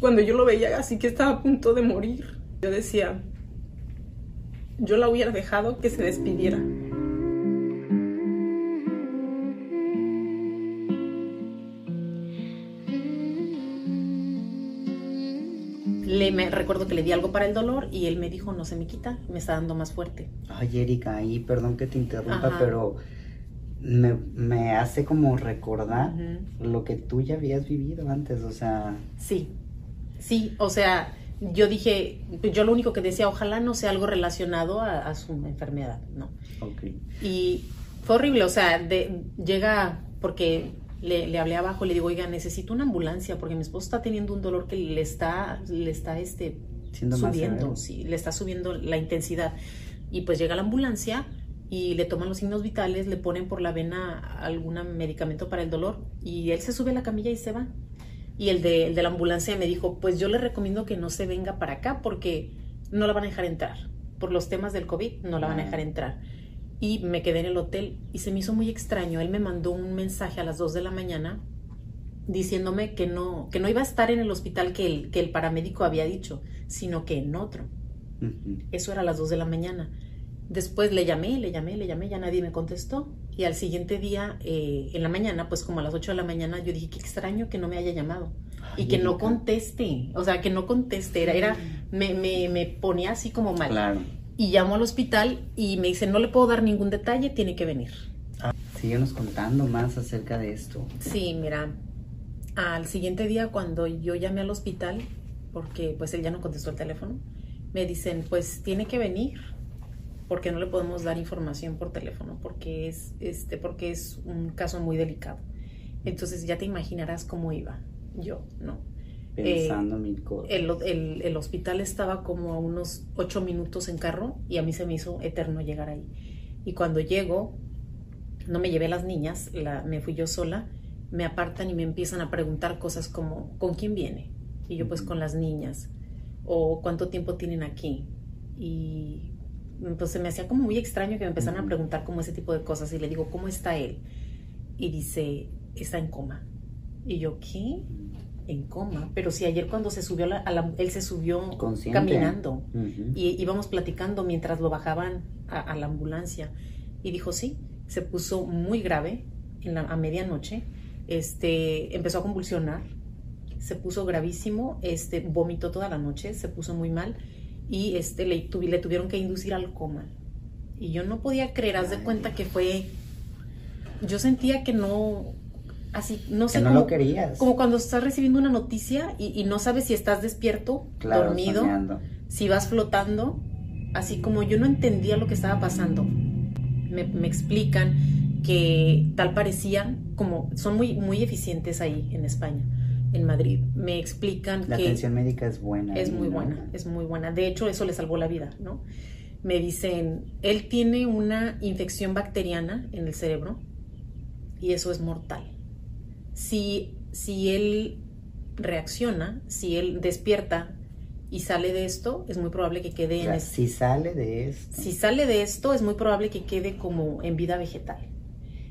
cuando yo lo veía así que estaba a punto de morir, yo decía, yo la hubiera dejado que se despidiera. Le, me, recuerdo que le di algo para el dolor y él me dijo, no se me quita, me está dando más fuerte. Ay, Erika, ahí perdón que te interrumpa, Ajá. pero me, me hace como recordar lo que tú ya habías vivido antes, o sea, Sí, sí, o sea, yo dije, yo lo único que decía, ojalá no sea algo relacionado a, a su enfermedad, ¿no? ok. Y fue horrible, o sea, de, llega, porque le, le hablé abajo, le digo, oiga, necesito una ambulancia, porque mi esposo está teniendo un dolor que le está, le está, este, Siendo subiendo, sí, le está subiendo la intensidad. Y pues llega la ambulancia y le toman los signos vitales, le ponen por la vena algún medicamento para el dolor y él se sube a la camilla y se va. Y el de, el de la ambulancia me dijo, pues yo le recomiendo que no se venga para acá porque no la van a dejar entrar. Por los temas del COVID no la van a dejar entrar. Y me quedé en el hotel y se me hizo muy extraño. Él me mandó un mensaje a las 2 de la mañana diciéndome que no, que no iba a estar en el hospital que el, que el paramédico había dicho, sino que en otro. Eso era a las 2 de la mañana. Después le llamé, le llamé, le llamé, ya nadie me contestó. Y al siguiente día, eh, en la mañana, pues como a las 8 de la mañana, yo dije, qué extraño que no me haya llamado. Ay, y que no conteste. O sea, que no conteste. Era, era me, me, me ponía así como mal. Claro. Y llamo al hospital y me dicen, no le puedo dar ningún detalle, tiene que venir. Síguenos contando más acerca de esto. Sí, mira, al siguiente día cuando yo llamé al hospital, porque pues él ya no contestó el teléfono, me dicen, pues tiene que venir, porque no le podemos dar información por teléfono, porque es, este, porque es un caso muy delicado. Entonces ya te imaginarás cómo iba yo, ¿no? Pensando mil cosas. El, el- el hospital estaba como a unos ocho minutos en carro y a mí se me hizo eterno llegar ahí. Y cuando llego, no me llevé las niñas, la- me fui yo sola, me apartan y me empiezan a preguntar cosas como, ¿con quién viene? Y yo pues con las niñas. O ¿cuánto tiempo tienen aquí? Y pues se me hacía como muy extraño que me empezaran a preguntar como ese tipo de cosas. Y le digo, ¿cómo está él? Y dice, está en coma. Y yo, ¿qué? En coma. Pero si ayer cuando se subió, a la- a la- él se subió Consciente. caminando y íbamos platicando mientras lo bajaban a, a la ambulancia y dijo sí, se puso muy grave en la, a medianoche, este, empezó a convulsionar, se puso gravísimo, este, vomitó toda la noche, se puso muy mal y este, le, tuvi- le tuvieron que inducir al coma. Y yo no podía creer, haz de cuenta que fue, yo sentía que no, así, no sé que no cómo- lo querías. como cuando estás recibiendo una noticia y, y no sabes si estás despierto, claro, dormido, soñando. si vas flotando, así como yo no entendía lo que estaba pasando. Me, me explican que tal parecía, como son muy, muy eficientes ahí en España, en Madrid. Me explican La que atención médica es buena. es muy ¿no? buena, es muy buena. De hecho, eso le salvó la vida, ¿no? Me dicen, él tiene una infección bacteriana en el cerebro y eso es mortal. Si, si él reacciona, si él despierta y sale de esto, es muy probable que quede O en sea, es- si sale de esto. si sale de esto, es muy probable que quede como en vida vegetal.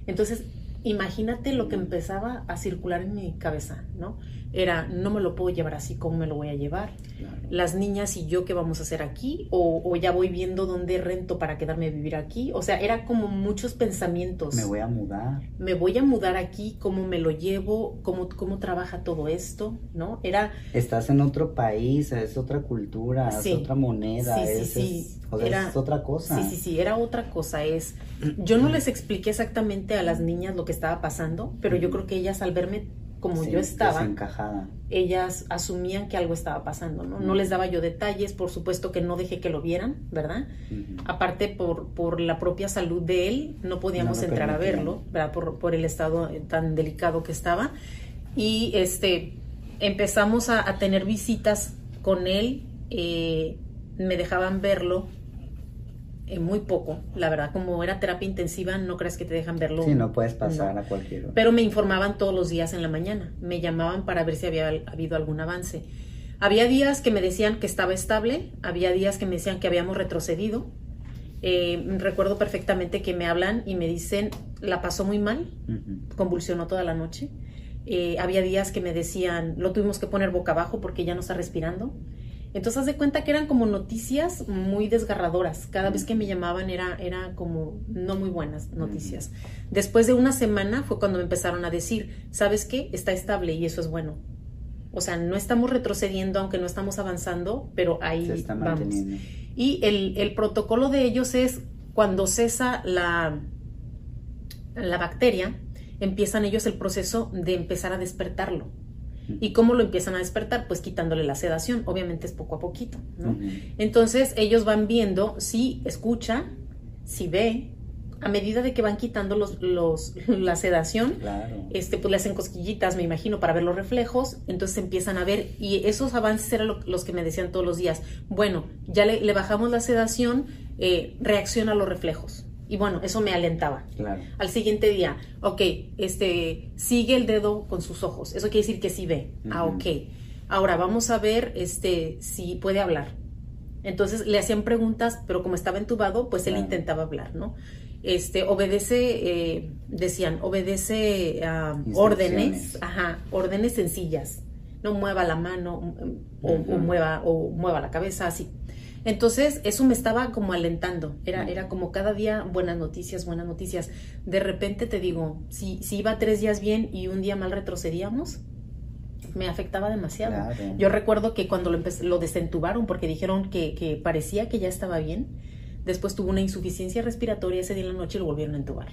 Entonces, imagínate lo que empezaba a circular en mi cabeza, ¿no? Era, no me lo puedo llevar así, ¿cómo me lo voy a llevar? Claro. Las niñas y yo, ¿qué vamos a hacer aquí? O, o ya voy viendo dónde rento para quedarme a vivir aquí. O sea, era como muchos pensamientos. Me voy a mudar. Me voy a mudar aquí, ¿cómo me lo llevo? ¿Cómo, cómo trabaja todo esto? ¿No? Era, Estás en otro país, es otra cultura, Sí. es otra moneda, Sí, sí, es, sí. es- o sea, Era- es otra cosa. Sí, sí, sí, era otra cosa. Es, yo no les expliqué exactamente a las niñas lo que estaba pasando, pero yo creo que ellas al verme como Sí, yo estaba, ellas asumían que algo estaba pasando, ¿no? No les daba yo detalles, por supuesto que no dejé que lo vieran, ¿verdad? Aparte por, por la propia salud de él, no podíamos No entrar a verlo, ¿verdad? Por, por el estado eh, tan delicado que estaba. Y este empezamos a, a tener visitas con él, eh, me dejaban verlo eh, muy poco, la verdad, como era terapia intensiva, no crees que te dejan verlo. Sí, no puedes pasar No. a cualquier hora. Pero me informaban todos los días en la mañana, me llamaban para ver si había habido algún avance. Había días que me decían que estaba estable, había días que me decían que habíamos retrocedido. Eh, recuerdo perfectamente que me hablan y me dicen, la pasó muy mal, Ujú. convulsionó toda la noche Eh, había días que me decían, lo tuvimos que poner boca abajo porque ya no está respirando. Entonces, haz de cuenta que eran como noticias muy desgarradoras. Cada vez que me llamaban era, era como no muy buenas noticias. Después de una semana fue cuando me empezaron a decir, ¿sabes qué? Está estable y eso es bueno. O sea, no estamos retrocediendo, aunque no estamos avanzando, pero ahí vamos. Y el, el, protocolo de ellos es cuando cesa la, la bacteria, empiezan ellos el proceso de empezar a despertarlo. ¿Y cómo lo empiezan a despertar? Pues quitándole la sedación, obviamente es poco a poquito, ¿no? Entonces ellos van viendo si escucha, si ve, a medida de que van quitando los, los, la sedación, este, pues le hacen cosquillitas, me imagino, para ver los reflejos, entonces empiezan a ver, y esos avances eran los que me decían todos los días, bueno, ya le, bajamos la sedación, eh, reacciona a los reflejos, y bueno, eso me alentaba. Al siguiente día, ok, este, sigue el dedo con sus ojos. Eso quiere decir que sí ve. Ah, ok. Ahora vamos a ver este, si puede hablar. Entonces le hacían preguntas, pero como estaba entubado, pues él intentaba hablar, ¿no? Este, obedece, eh, decían, obedece a órdenes, ajá, órdenes sencillas. No mueva la mano o, mueva, o mueva la cabeza, así. Entonces, eso me estaba como alentando. Era, era como cada día buenas noticias, buenas noticias. De repente te digo, si, si iba tres días bien y un día mal retrocedíamos, me afectaba demasiado. Yo recuerdo que cuando lo, lo desentubaron, porque dijeron que, que, parecía que ya estaba bien, después tuvo una insuficiencia respiratoria ese día en la noche y lo volvieron a entubar.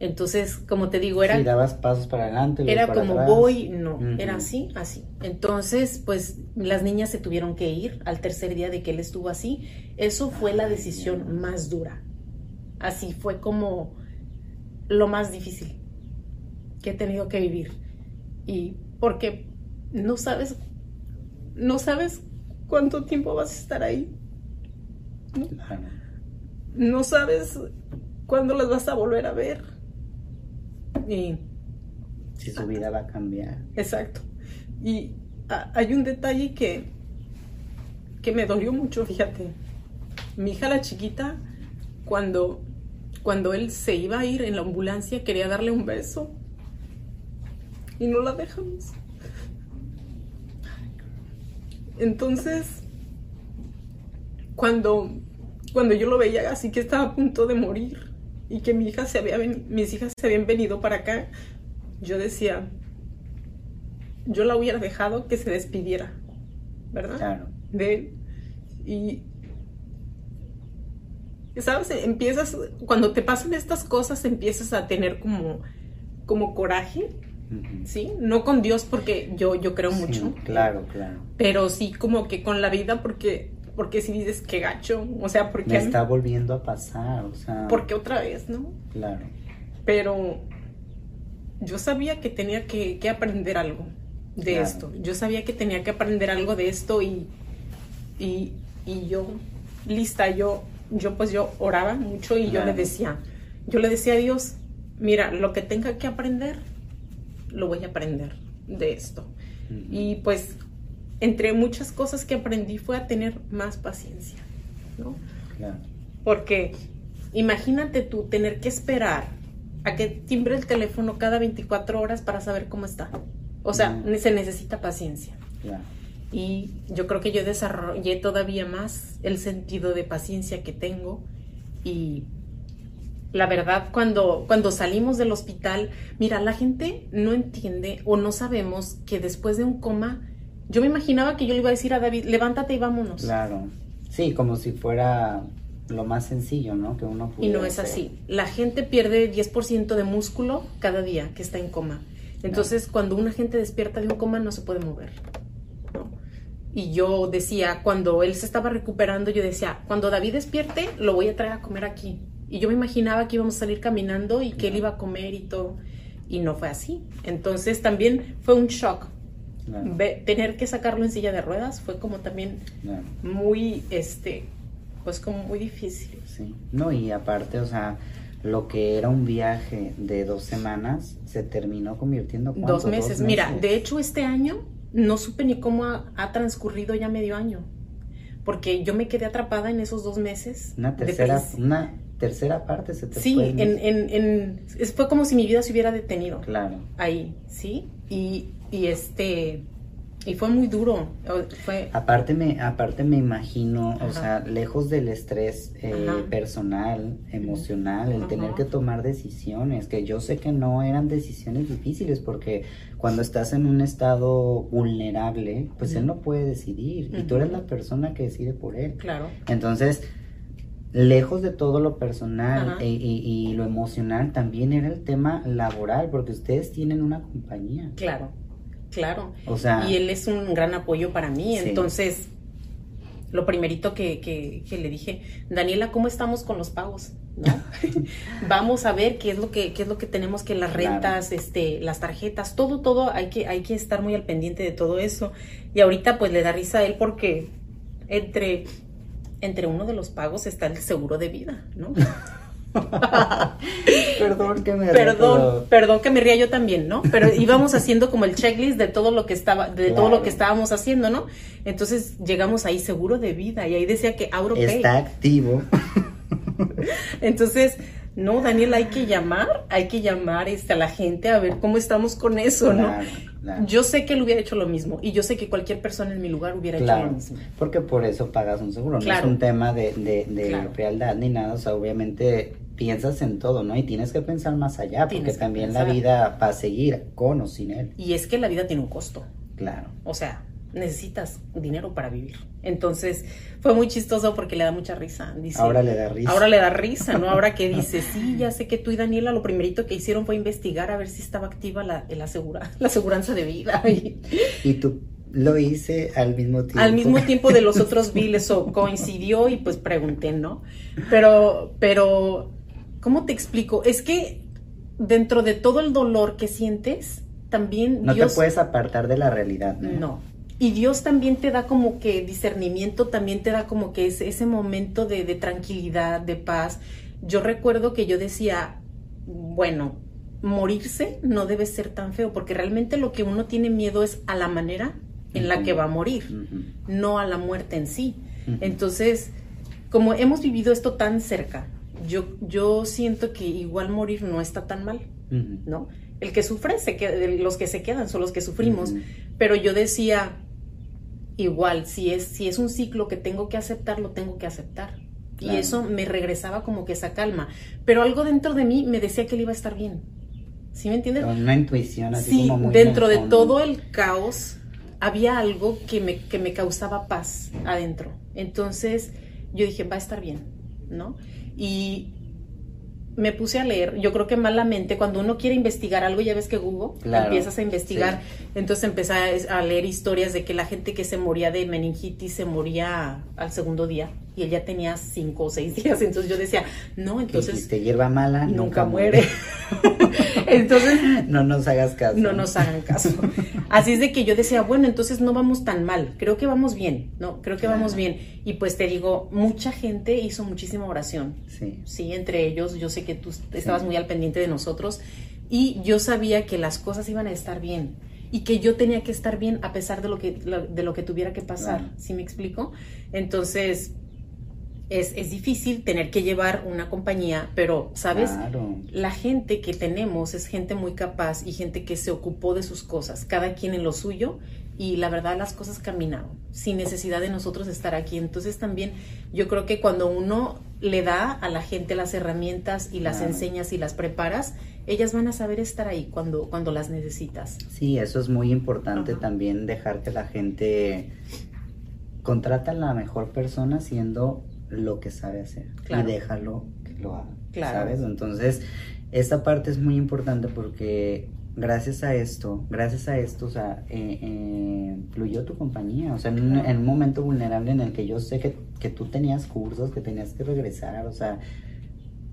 Entonces, como te digo, era... Si dabas pasos para adelante. Era como voy, no, era así, así. Entonces, pues las niñas se tuvieron que ir al tercer día de que él estuvo así. Eso fue la decisión más dura. Así fue como lo más difícil que he tenido que vivir. Y porque no sabes, no sabes cuánto tiempo vas a estar ahí. No, no sabes cuándo las vas a volver a ver y, si su vida va a cambiar. Exacto. Y hay un detalle que, que me dolió mucho, fíjate. Mi hija la chiquita, cuando, cuando él se iba a ir en la ambulancia, quería darle un beso. Y no la dejamos. Entonces, cuando, cuando yo lo veía así que estaba a punto de morir, y que mi hija se había mis hijas se habían venido para acá, yo decía, yo la hubiera dejado que se despidiera, ¿verdad? Claro. De él. Y, ¿sabes? Empiezas, cuando te pasan estas cosas, empiezas a tener como, como coraje, ¿sí? No con Dios porque yo, yo creo mucho. Claro, claro. Pero sí como que con la vida porque porque si dices que gacho, o sea, porque... Me está volviendo a pasar, o sea... Porque otra vez, ¿no? Claro. Pero yo sabía que tenía que, aprender algo de esto. Yo sabía que tenía que aprender algo de esto y, y, yo, lista, yo, yo pues yo oraba mucho y yo le decía, yo le decía a Dios, mira, lo que tenga que aprender, lo voy a aprender de esto. Y pues entre muchas cosas que aprendí fue a tener más paciencia, ¿no? Claro. Porque imagínate tú tener que esperar a que timbre el teléfono cada 24 horas para saber cómo está. O sea, se necesita paciencia. Claro. Y yo creo que yo desarrollé todavía más el sentido de paciencia que tengo y la verdad, cuando, cuando salimos del hospital, mira, la gente no entiende o no sabemos que después de un coma yo me imaginaba que yo le iba a decir a David, levántate y vámonos. Claro. Sí, como si fuera lo más sencillo, ¿no? Que uno Y no es así. La gente pierde 10% de músculo cada día que está en coma. Entonces, cuando una gente despierta de un coma, no se puede mover. Y yo decía, cuando él se estaba recuperando, yo decía, cuando David despierte, lo voy a traer a comer aquí. Y yo me imaginaba que íbamos a salir caminando y que él iba a comer y todo. Y no fue así. Entonces, también fue un shock tener que sacarlo en silla de ruedas fue como también muy, este, pues como muy difícil. Sí, no, y aparte, o sea, lo que era un viaje de dos semanas se terminó convirtiendo en dos meses. Mira, de hecho este año no supe ni cómo ha, transcurrido ya medio año, porque yo me quedé atrapada en esos dos meses. Una tercera, una tercera parte se te Sí, fue. el en, fue como si mi vida se hubiera detenido Claro. ahí, ¿sí? Y, y este, y fue muy duro, fue, Aparte me, aparte me imagino, o sea, lejos del estrés eh, personal, emocional, el tener que tomar decisiones, que yo sé que no eran decisiones difíciles, porque cuando estás en un estado vulnerable, pues él no puede decidir, y tú eres la persona que decide por él. claro, Entonces, lejos de todo lo personal e- y, y lo emocional, también era el tema laboral, porque ustedes tienen una compañía. claro, claro. O sea, Y él es un gran apoyo para mí. Sí. Entonces, lo primerito que, que- que le dije, Daniela, ¿cómo estamos con los pagos? ¿No? Vamos a ver qué es lo que, qué es lo que tenemos que las Claro. rentas, este, las tarjetas, todo, todo, hay que, hay que estar muy al pendiente de todo eso. Y ahorita pues le da risa a él porque entre, entre uno de los pagos está el seguro de vida, ¿no? perdón que me Perdón, perdón que me ría yo también, ¿no? Pero íbamos haciendo como el checklist de todo lo que estaba, de todo lo que estábamos haciendo, ¿no? Entonces llegamos ahí seguro de vida y ahí decía que AuroPay. está activo. Entonces, no, Daniel, hay que llamar, hay que llamar este, a la gente a ver cómo estamos con eso, ¿no? Claro. Yo sé que él hubiera hecho lo mismo y yo sé que cualquier persona en mi lugar hubiera hecho lo mismo. porque por eso pagas un seguro, no es un tema de, de, de frialdad ni nada, o sea, obviamente piensas en todo, ¿no? Y tienes que pensar más allá, porque Tienes también la vida va a seguir con o sin él, Y es que la vida tiene un costo. claro. O sea, necesitas dinero para vivir. Entonces, fue muy chistoso porque le da mucha risa. Dice, Ahora le da risa. Ahora le da risa, ¿no? Ahora que dice, sí, ya sé que tú y Daniela lo primerito que hicieron fue investigar a ver si estaba activa la, la, asegura, la aseguranza de vida. Y Y tú lo hice al mismo tiempo. al mismo tiempo de los otros biles o coincidió y pues pregunté, ¿no? Pero, pero, ¿cómo te explico? Es que dentro de todo el dolor que sientes, también No Dios... te puedes apartar de la realidad, ¿no? No. Y Dios también te da como que discernimiento, también te da como que ese, ese momento de, de tranquilidad, de paz. Yo recuerdo que yo decía, bueno, morirse no debe ser tan feo, porque realmente lo que uno tiene miedo es a la manera en la que va a morir, no a la muerte en sí. Entonces, como hemos vivido esto tan cerca, yo, yo siento que igual morir no está tan mal. ¿no? El que sufre, se queda, los que se quedan son los que sufrimos. Pero yo decía, igual, si es, si es un ciclo que tengo que aceptar, lo tengo que aceptar. Y eso me regresaba como que esa calma. Pero algo dentro de mí me decía que él iba a estar bien. ¿Sí me entiendes? Una intuición así Sí, como muy en dentro de todo el caos había algo que me, que me causaba paz adentro. Entonces yo dije, va a estar bien, ¿no? Y me puse a leer, yo creo que malamente, cuando uno quiere investigar algo, ya ves que Google, Claro, empiezas a investigar, entonces empecé a leer historias de que la gente que se moría de meningitis se moría al segundo día y él ya tenía cinco o seis días, entonces yo decía, no, entonces dijiste, hierba mala nunca, nunca, muere. entonces no nos hagas caso. no nos hagan caso. Así es de que yo decía, bueno, entonces no vamos tan mal, creo que vamos bien, ¿no? Creo que vamos bien. Y pues te digo, mucha gente hizo muchísima oración, Sí. sí, entre ellos, yo sé que tú estabas muy al pendiente de nosotros y yo sabía que las cosas iban a estar bien y que yo tenía que estar bien a pesar de lo que, de lo que tuviera que pasar, Claro. ¿sí me explico? Entonces... Es, es difícil tener que llevar una compañía, pero, ¿sabes? Claro. La gente que tenemos es gente muy capaz y gente que se ocupó de sus cosas, cada quien en lo suyo y la verdad las cosas caminaron sin necesidad de nosotros estar aquí. Entonces también yo creo que cuando uno le da a la gente las herramientas y las Claro. enseñas y las preparas, ellas van a saber estar ahí cuando, cuando las necesitas. Sí, eso es muy importante Ajá. también dejar que la gente contrata a la mejor persona haciendo lo que sabe hacer Claro. y déjalo que lo haga, Claro. ¿sabes? Entonces, esta parte es muy importante porque gracias a esto, gracias a esto, o sea, eh, eh, fluyó tu compañía, o sea, en un, en un momento vulnerable en el que yo sé que, que tú tenías cursos, que tenías que regresar, o sea,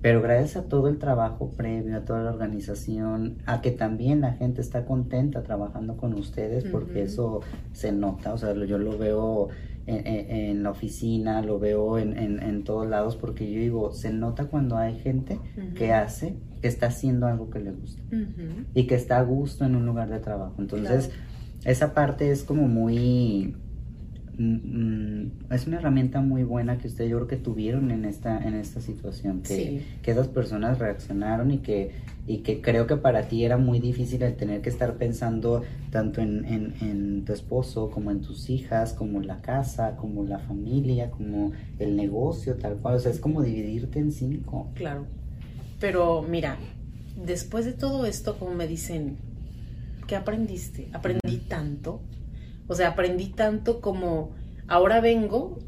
pero gracias a todo el trabajo previo, a toda la organización, a que también la gente está contenta trabajando con ustedes, porque eso se nota, o sea, yo lo veo en, en- en la oficina, lo veo en, todos lados, porque yo digo, se nota cuando hay gente que hace, que está haciendo algo que le gusta y que está a gusto en un lugar de trabajo. Entonces, Claro. esa parte es como muy... mm, mm, es una herramienta muy buena que ustedes yo creo que tuvieron en esta, en esta situación, que, que esas personas reaccionaron y que, y que creo que para ti era muy difícil el tener que estar pensando tanto en, en, en tu esposo, como en tus hijas, como la casa, como la familia, como el negocio, tal cual. O sea, es como dividirte en cinco. Claro. Pero mira, después de todo esto, como me dicen, ¿qué aprendiste? Aprendí tanto. O sea, aprendí tanto como ahora vengo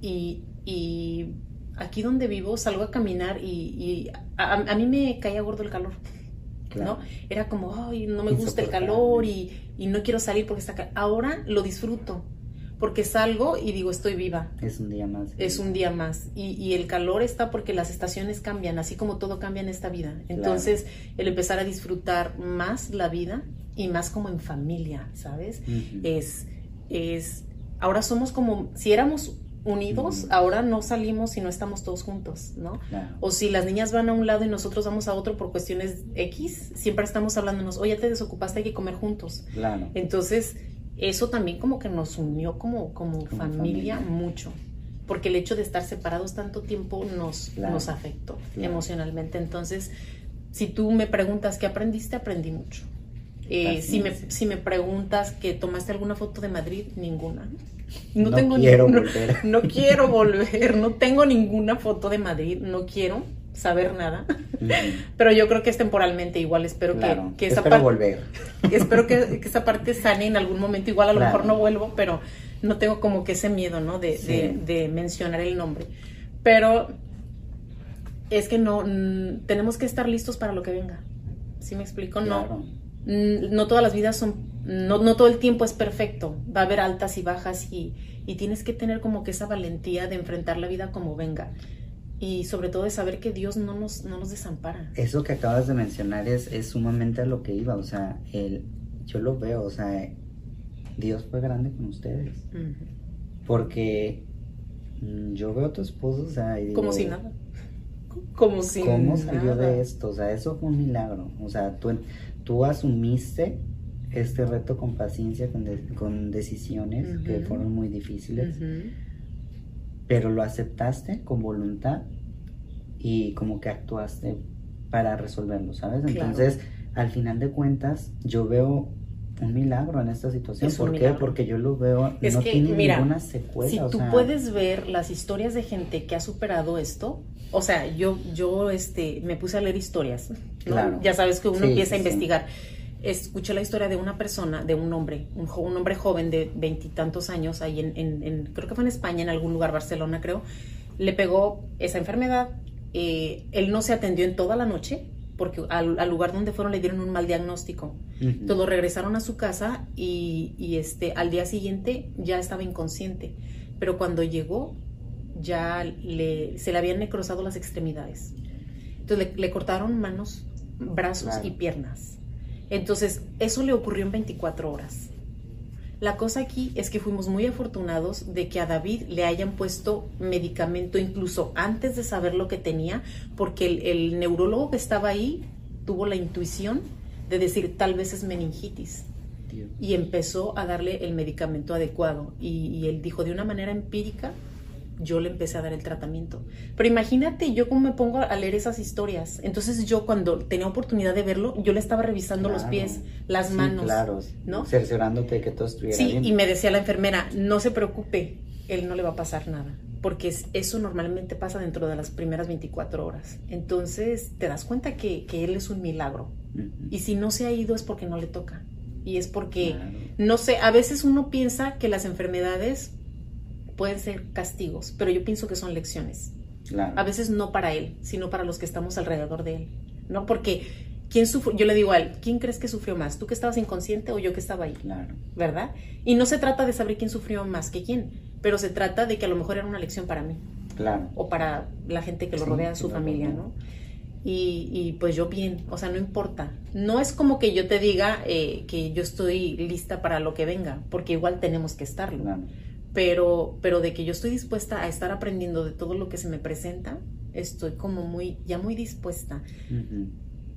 y, y aquí donde vivo salgo a caminar y, a, mí me caía gordo el calor. ¿no? Era como, ay, no me gusta el calor y, y, no quiero salir porque está... Ahora lo disfruto porque salgo y digo, estoy viva. Es un día más. Es un día más. Y, y el calor está porque las estaciones cambian, así como todo cambia en esta vida. Entonces, el empezar a disfrutar más la vida y más como en familia, ¿sabes? Es, es, ahora somos como, si éramos unidos, ahora no salimos y no estamos todos juntos, ¿no? O si las niñas van a un lado y nosotros vamos a otro por cuestiones X, siempre estamos hablándonos, oye, te desocupaste, hay que comer juntos. Claro. Entonces, eso también como que nos unió como, como, familia, mucho. Porque el hecho de estar separados tanto tiempo nos, nos afectó emocionalmente. Entonces, si tú me preguntas qué aprendiste, aprendí mucho. Eh, si, me, si me preguntas que tomaste alguna foto de Madrid, ninguna. No, tengo quiero volver. No, quiero volver, no tengo ninguna foto de Madrid, no quiero saber nada. Pero yo creo que es temporalmente igual, espero que, que, esa parte volver. espero que, que, esa parte sane en algún momento, igual a lo mejor no vuelvo, pero no tengo como que ese miedo, ¿no? De, de, de mencionar el nombre. Pero es que no, tenemos que estar listos para lo que venga. ¿Sí me explico? No no todas las vidas son, no, no, todo el tiempo es perfecto, va a haber altas y bajas y, y, tienes que tener como que esa valentía de enfrentar la vida como venga. Y sobre todo de saber que Dios no nos, no nos desampara. Eso que acabas de mencionar es, es sumamente a lo que iba, o sea, el, yo lo veo, o sea, Dios fue grande con ustedes, porque mm, yo veo a tu esposo, o sea, y como si nada. Como si ¿Cómo salió de esto? O sea, eso fue un milagro. O sea, tú, tú asumiste este reto con paciencia, con, decisiones que fueron muy difíciles, pero lo aceptaste con voluntad y como que actuaste para resolverlo, ¿sabes? Entonces, al final de cuentas, yo veo un milagro en esta situación. ¿Por qué? Porque yo lo veo, no tiene ninguna secuela. Si tú puedes ver las historias de gente que ha superado esto, o sea, yo, yo este, me puse a leer historias. Claro. Ya sabes que uno empieza a investigar. Escuché la historia de una persona, de un hombre, un, un hombre joven de veintitantos años, ahí en, en, creo que fue en España, en algún lugar, Barcelona creo, le pegó esa enfermedad. Eh, él no se atendió en toda la noche, porque al, lugar donde fueron le dieron un mal diagnóstico. Todos regresaron a su casa y, y, este, al día siguiente ya estaba inconsciente. Pero cuando llegó, ya le, se le habían necrosado las extremidades. Entonces le, cortaron manos, brazos y piernas. Entonces, eso le ocurrió en 24 horas. La cosa aquí es que fuimos muy afortunados de que a David le hayan puesto medicamento incluso antes de saber lo que tenía, porque el, neurólogo que estaba ahí tuvo la intuición de decir tal vez es meningitis. Y empezó a darle el medicamento adecuado. y él dijo de una manera empírica, yo le empecé a dar el tratamiento. Pero imagínate yo cómo me pongo a leer esas historias. Entonces yo cuando tenía oportunidad de verlo, yo le estaba revisando los pies, las manos. Claro, ¿no? Cerciorándote que todo estuviera sí, bien. y me decía la enfermera, no se preocupe, él no le va a pasar nada. Porque eso normalmente pasa dentro de las primeras 24 horas. Entonces te das cuenta que, él es un milagro. Y si no se ha ido es porque no le toca. Y es porque, no sé, a veces uno piensa que las enfermedades pueden ser castigos, pero yo pienso que son lecciones. A veces no para él, sino para los que estamos alrededor de él, ¿no? Porque ¿quién sufrió? Yo le digo a él, ¿quién crees que sufrió más? ¿Tú que estabas inconsciente o yo que estaba ahí? Claro. ¿Verdad? Y no se trata de saber quién sufrió más que quién, pero se trata de que a lo mejor era una lección para mí. Claro. O para la gente que lo rodea, su familia, ¿no? Y, y, pues yo bien, o sea, no importa. No es como que yo te diga eh, que yo estoy lista para lo que venga, porque igual tenemos que estarlo. Claro pero, pero de que yo estoy dispuesta a estar aprendiendo de todo lo que se me presenta, estoy como muy, ya muy dispuesta.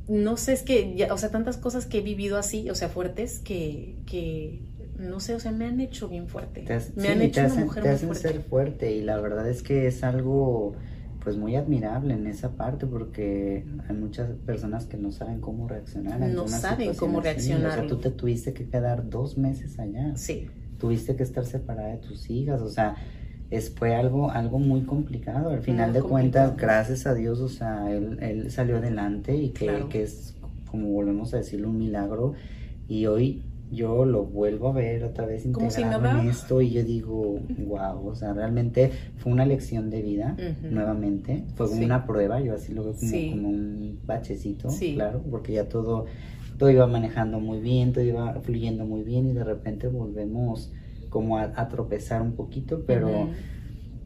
No sé, es que, ya, o sea, tantas cosas que he vivido así, o sea, fuertes, que, que no sé, o sea, me han hecho bien fuerte. Te has- me sí, han te hecho hacen, una mujer te muy hacen fuerte. ser fuerte y la verdad es que es algo pues muy admirable en esa parte porque hay muchas personas que no saben cómo reaccionar. No saben cómo así. O reaccionar. sea, tú te tuviste que quedar dos meses allá. Sí, Tuviste que estar separada de tus hijas. O sea, es, fue algo, algo muy complicado. Al final Muy de cuentas, gracias a Dios, o sea, él, él salió adelante y que, Claro. que es, como volvemos a decirlo, un milagro. Y hoy yo lo vuelvo a ver otra vez Como si integrado en esto y yo digo, wow, o sea, realmente fue una lección de vida Ujú. nuevamente. Fue Sí. una prueba, yo así lo veo como, Sí. como un bachecito, Sí. claro, porque ya todo, todo iba manejando muy bien, todo iba fluyendo muy bien y de repente volvemos como a, a tropezar un poquito, pero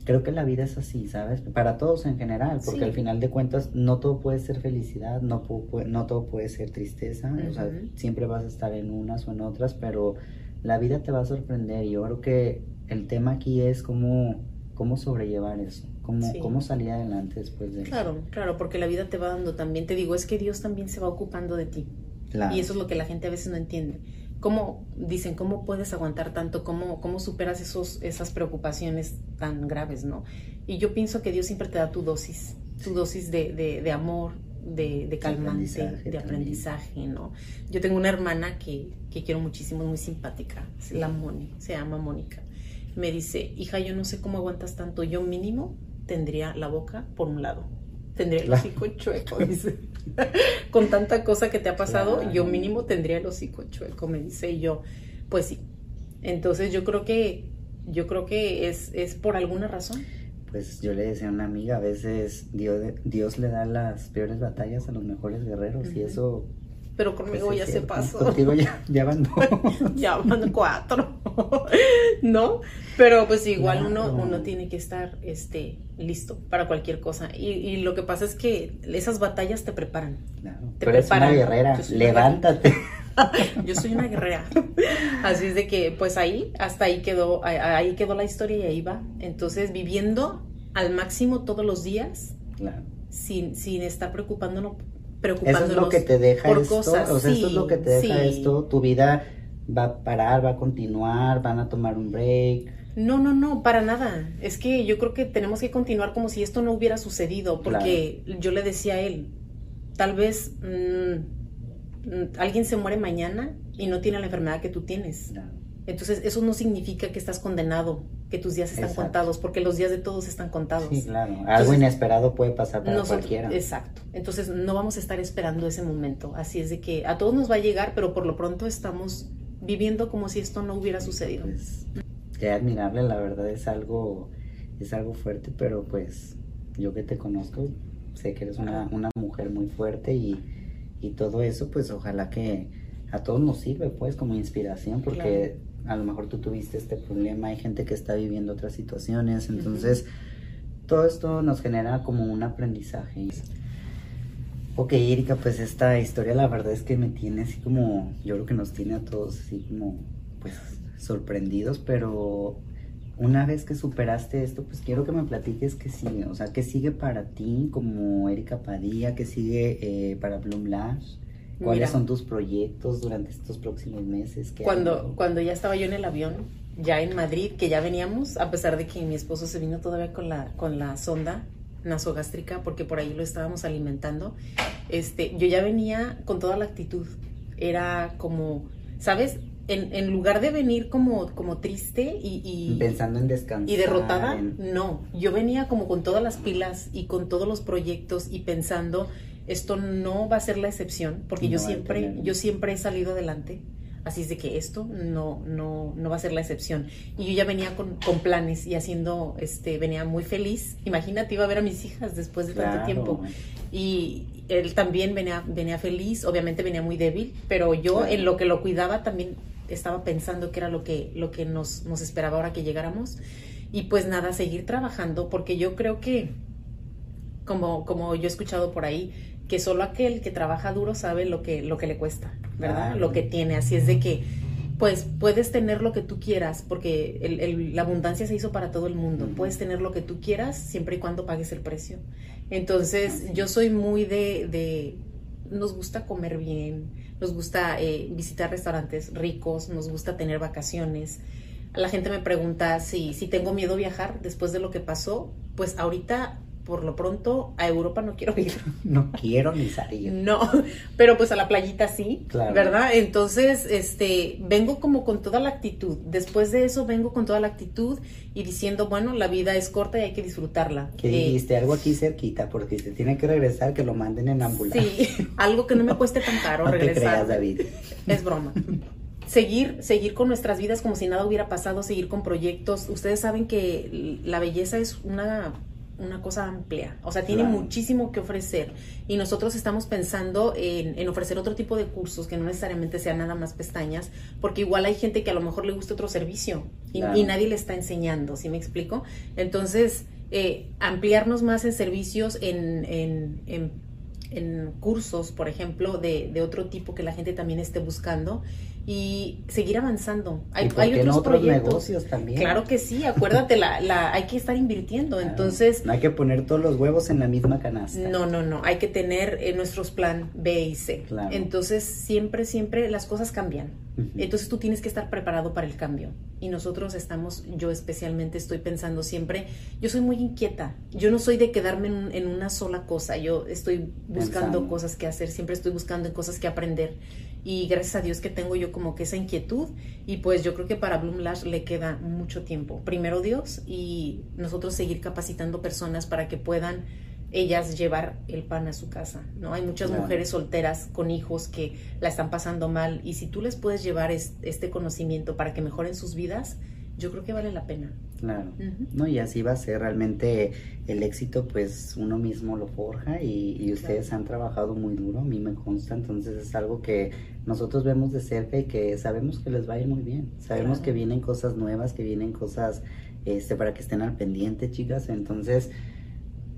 creo que la vida es así, ¿sabes? Para todos en general, porque Sí. al final de cuentas no todo puede ser felicidad, no, pu- pu- no todo puede ser tristeza, o sea, siempre vas a estar en unas o en otras, pero la vida te va a sorprender y yo creo que el tema aquí es cómo, cómo sobrellevar eso, cómo, Sí. cómo salir adelante después de eso. Claro, claro, porque la vida te va dando también, te digo, es que Dios también se va ocupando de ti. Claro. Y eso es lo que la gente a veces no entiende. ¿Cómo, dicen, cómo puedes aguantar tanto? ¿Cómo, cómo superas esos, esas preocupaciones tan graves, no? Y yo pienso que Dios siempre te da tu dosis, tu dosis de, de, de amor, de, de calmante, aprendizaje de también. aprendizaje, ¿no? Yo tengo una hermana que, que quiero muchísimo, es muy simpática, la Moni, se llama Mónica. Me dice, hija, yo no sé cómo aguantas tanto, yo mínimo tendría la boca por un lado, tendría el hocico chueco, dice. Con tanta cosa que te ha pasado, yo mínimo tendría el hocico chueco, me dice, y yo, pues sí. Entonces yo creo que, yo creo que es, es por alguna razón. Pues yo le decía a una amiga, a veces Dios, Dios le da las peores batallas a los mejores guerreros y eso... Pero pues, conmigo es ya se pasó. Contigo ya, ya van dos. ya van cuatro, ¿no? Pero pues igual uno, Claro. uno tiene que estar este, listo para cualquier cosa. Y, y lo que pasa es que esas batallas te preparan. Claro. Te Pero eres una preparan. guerrera, levántate. Yo soy una guerrera. Así es de que, pues ahí, hasta ahí quedó, ahí- ahí quedó la historia y ahí va. Entonces, viviendo al máximo todos los días, Claro. sin, sin estar preocupándonos, Eso preocupándonos es lo que te deja por esto, cosas. o sea, eso es lo que te deja sí. esto, tu vida va a parar, va a continuar, van a tomar un break. No, no, no, para nada. Es que yo creo que tenemos que continuar como si esto no hubiera sucedido, porque yo le decía a él, tal vez mm, mm, alguien se muere mañana y no tiene la enfermedad que tú tienes. Claro. Entonces, eso no significa que estás condenado, que tus días están Exacto. contados, porque los días de todos están contados. Sí, claro. Algo Entonces, inesperado puede pasar para Nosotros- cualquiera. Exacto. Entonces, no vamos a estar esperando ese momento. Así es de que a todos nos va a llegar, pero por lo pronto estamos viviendo como si esto no hubiera sucedido. Pues, qué admirable, la verdad es algo, es algo fuerte, pero pues yo que te conozco, sé que eres una, una mujer muy fuerte y, y todo eso, pues ojalá que a todos nos sirve, pues, como inspiración, porque a lo mejor tú tuviste este problema, hay gente que está viviendo otras situaciones, entonces todo esto nos genera como un aprendizaje. Ok, Erika, pues esta historia la verdad es que me tiene así como, yo creo que nos tiene a todos así como, pues, sorprendidos, pero una vez que superaste esto, pues quiero que me platiques qué sigue, o sea, qué sigue para ti como Erika Padilla, qué sigue eh, para Bloom Lash, cuáles Mira. son tus proyectos durante estos próximos meses. ¿Qué Cuando, hay? cuando ya estaba yo en el avión, ya en Madrid, que ya veníamos, a pesar de que mi esposo se vino todavía con la, con la sonda nasogástrica, porque por ahí lo estábamos alimentando, este, yo ya venía con toda la actitud. Era como, ¿sabes? En, en lugar de venir como, como triste y, y, Pensando en descansar. y derrotada, en- no. Yo venía como con todas las pilas y con todos los proyectos y pensando, esto no va a ser la excepción, porque No yo siempre, tener- yo siempre he salido adelante. Así es de que esto no, no, no va a ser la excepción. Y yo ya venía con, con planes y haciendo, este, venía muy feliz. Imagínate, iba a ver a mis hijas después de tanto tiempo. Y él también venía, venía feliz, obviamente venía muy débil, pero yo Claro. en lo que lo cuidaba también estaba pensando que era lo que, lo que nos, nos esperaba ahora que llegáramos. Y pues nada, seguir trabajando, porque yo creo que, como, como yo he escuchado por ahí, que solo aquel que trabaja duro sabe lo que, lo que le cuesta, ¿verdad? Lo que tiene. Así es de que, pues, puedes tener lo que tú quieras, porque el- el- la abundancia se hizo para todo el mundo. Puedes tener lo que tú quieras siempre y cuando pagues el precio. Entonces, yo soy muy de, de, nos gusta comer bien, nos gusta eh, visitar restaurantes ricos, nos gusta tener vacaciones. La gente me pregunta si, si tengo miedo a viajar después de lo que pasó. Pues ahorita por lo pronto a Europa no quiero ir. No quiero ni salir. No, pero pues a la playita sí, ¿verdad? Entonces, este, vengo como con toda la actitud. Después de eso vengo con toda la actitud y diciendo, bueno, la vida es corta y hay que disfrutarla. Que eh, dijiste algo aquí cerquita, porque se tiene que regresar, que lo manden en ambulancia. Sí, algo que no me cueste tan caro no regresar. Te creas, David. Es broma. seguir, seguir con nuestras vidas como si nada hubiera pasado, seguir con proyectos. Ustedes saben que la belleza es una una cosa amplia, o sea, tiene muchísimo que ofrecer. Y nosotros estamos pensando en, ofrecer otro tipo de cursos que no necesariamente sean nada más pestañas, porque igual hay gente que a lo mejor le gusta otro servicio y, nadie le está enseñando, ¿sí me explico? Entonces, eh, ampliarnos más en servicios, en, en, en, cursos, por ejemplo, de, de otro tipo que la gente también esté buscando y seguir avanzando. Hay, hay otros, proyectos. negocios también. Claro que sí, acuérdate, la, la, hay que estar invirtiendo, entonces... No hay que poner todos los huevos en la misma canasta. No, no, no, hay que tener en nuestros plan B y C. Entonces, siempre, siempre las cosas cambian. Entonces tú tienes que estar preparado para el cambio. Y nosotros estamos, yo especialmente estoy pensando siempre, yo soy muy inquieta, yo no soy de quedarme en, una sola cosa, yo estoy buscando cosas que hacer, siempre estoy buscando cosas que aprender. Y gracias a Dios que tengo yo como que esa inquietud. Y pues yo creo que para Bloom Lash le queda mucho tiempo. Primero Dios y nosotros seguir capacitando personas para que puedan ellas llevar el pan a su casa, ¿no? Hay muchas mujeres solteras con hijos que la están pasando mal y si tú les puedes llevar este conocimiento para que mejoren sus vidas, yo creo que vale la pena. Claro, ¿no? Y así va a ser realmente el éxito, pues uno mismo lo forja y, ustedes han trabajado muy duro, a mí me consta, entonces es algo que nosotros vemos de cerca y que sabemos que les va a ir muy bien, sabemos que vienen cosas nuevas, que vienen cosas este, para que estén al pendiente, chicas, entonces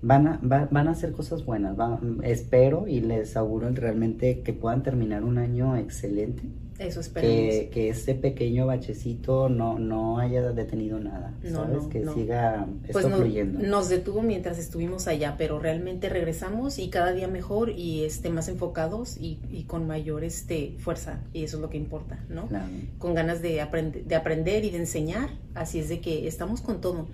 van a, van a hacer cosas buenas, espero y les auguro realmente que puedan terminar un año excelente eso esperemos. Que, que este pequeño bachecito no, no haya detenido nada, ¿sabes? que siga pues esto fluyendo. Nos detuvo mientras estuvimos allá, pero realmente regresamos y cada día mejor y este, más enfocados y, y con mayor este, fuerza. Y eso es lo que importa, ¿no? Con ganas de, de aprender y de enseñar. Así es de que estamos con todo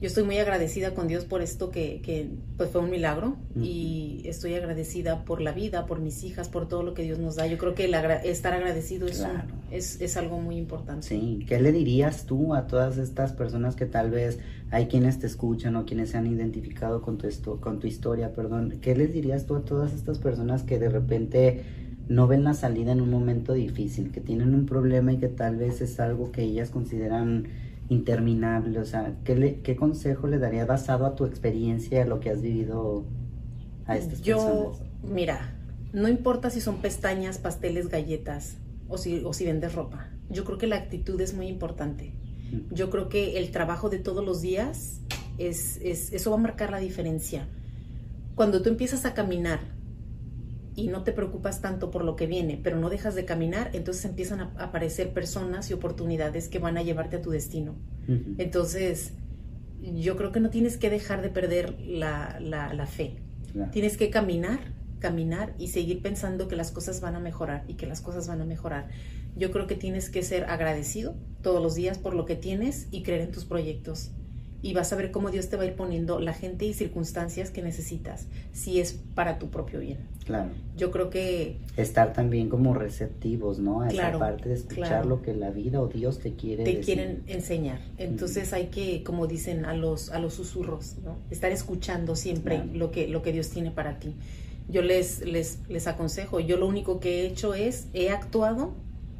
yo estoy muy agradecida con Dios por esto que, que pues fue un milagro y estoy agradecida por la vida, por mis hijas, por todo lo que Dios nos da. Yo creo que el estar agradecido es, es, es, algo muy importante. Sí, ¿qué le dirías tú a todas estas personas que tal vez hay quienes te escuchan o quienes se han identificado con tu, esto, con tu historia, perdón? ¿Qué les dirías tú a todas estas personas que de repente no ven la salida en un momento difícil, que tienen un problema y que tal vez es algo que ellas consideran interminable? O sea, ¿qué, ¿qué consejo le daría basado a tu experiencia, a lo que has vivido a estas Yo, personas? mira, no importa si son pestañas, pasteles, galletas o si, o si vendes ropa. Yo creo que la actitud es muy importante. Yo creo que el trabajo de todos los días, es, es, eso va a marcar la diferencia. Cuando tú empiezas a caminar y no te preocupas tanto por lo que viene, pero no dejas de caminar, entonces empiezan a aparecer personas y oportunidades que van a llevarte a tu destino. Entonces, yo creo que no tienes que dejar de perder la, la, fe. Tienes que caminar, caminar y seguir pensando que las cosas van a mejorar y que las cosas van a mejorar. Yo creo que tienes que ser agradecido todos los días por lo que tienes y creer en tus proyectos y vas a ver cómo Dios te va a ir poniendo la gente y circunstancias que necesitas, si es para tu propio bien. Claro. Yo creo que... Estar también como receptivos, ¿no? A esa parte de escuchar lo que la vida o Dios te quiere Te quieren enseñar. Entonces hay que, como dicen a los, a los susurros, ¿no? Estar escuchando siempre lo, que, lo que Dios tiene para ti. Yo les, les, les aconsejo, yo lo único que he hecho es, he actuado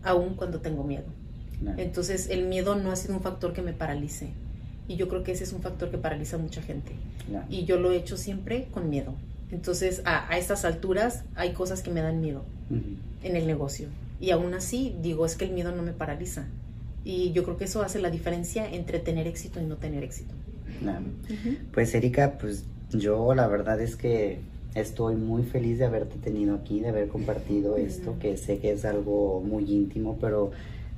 aún cuando tengo miedo. Entonces el miedo no ha sido un factor que me paralice y yo creo que ese es un factor que paraliza a mucha gente. Y yo lo he hecho siempre con miedo. Entonces, a, estas alturas hay cosas que me dan miedo en el negocio. Y aún así, digo, es que el miedo no me paraliza. Y yo creo que eso hace la diferencia entre tener éxito y no tener éxito. Pues Erika, pues yo la verdad es que estoy muy feliz de haberte tenido aquí, de haber compartido esto, que sé que es algo muy íntimo, pero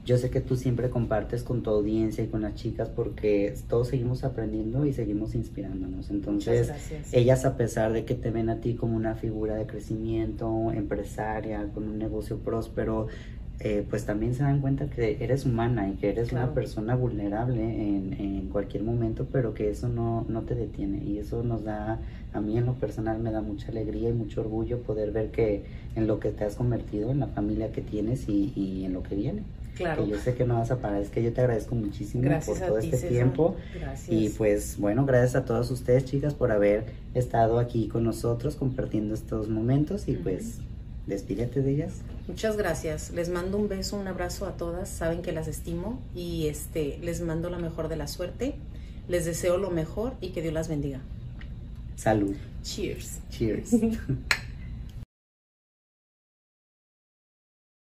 yo sé que tú siempre compartes con tu audiencia y con las chicas porque todos seguimos aprendiendo y seguimos inspirándonos. Entonces, ellas a pesar de que te ven a ti como una figura de crecimiento, empresaria, con un negocio próspero, eh, pues también se dan cuenta que eres humana y que eres una persona vulnerable en, en, cualquier momento, pero que eso no, no te detiene. Y eso nos da, a mí en lo personal me da mucha alegría y mucho orgullo poder ver que en lo que te has convertido, en la familia que tienes y, y en lo que viene. Claro. Que yo sé que no vas a parar, es que yo te agradezco muchísimo por todo este tiempo. Gracias. Y pues bueno, gracias a todas ustedes chicas por haber estado aquí con nosotros compartiendo estos momentos y pues despídete de ellas. Muchas gracias. Les mando un beso, un abrazo a todas. Saben que las estimo y este les mando la mejor de la suerte. Les deseo lo mejor y que Dios las bendiga. Salud. Cheers. Cheers.